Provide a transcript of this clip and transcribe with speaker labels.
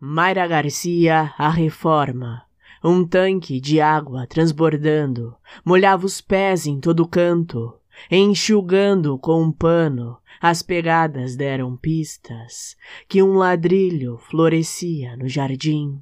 Speaker 1: Mayra Garcia, a reforma. Um tanque de água transbordando, molhava os pés em todo canto, enxugando com um pano, as pegadas deram pistas que um ladrilho florescia no jardim.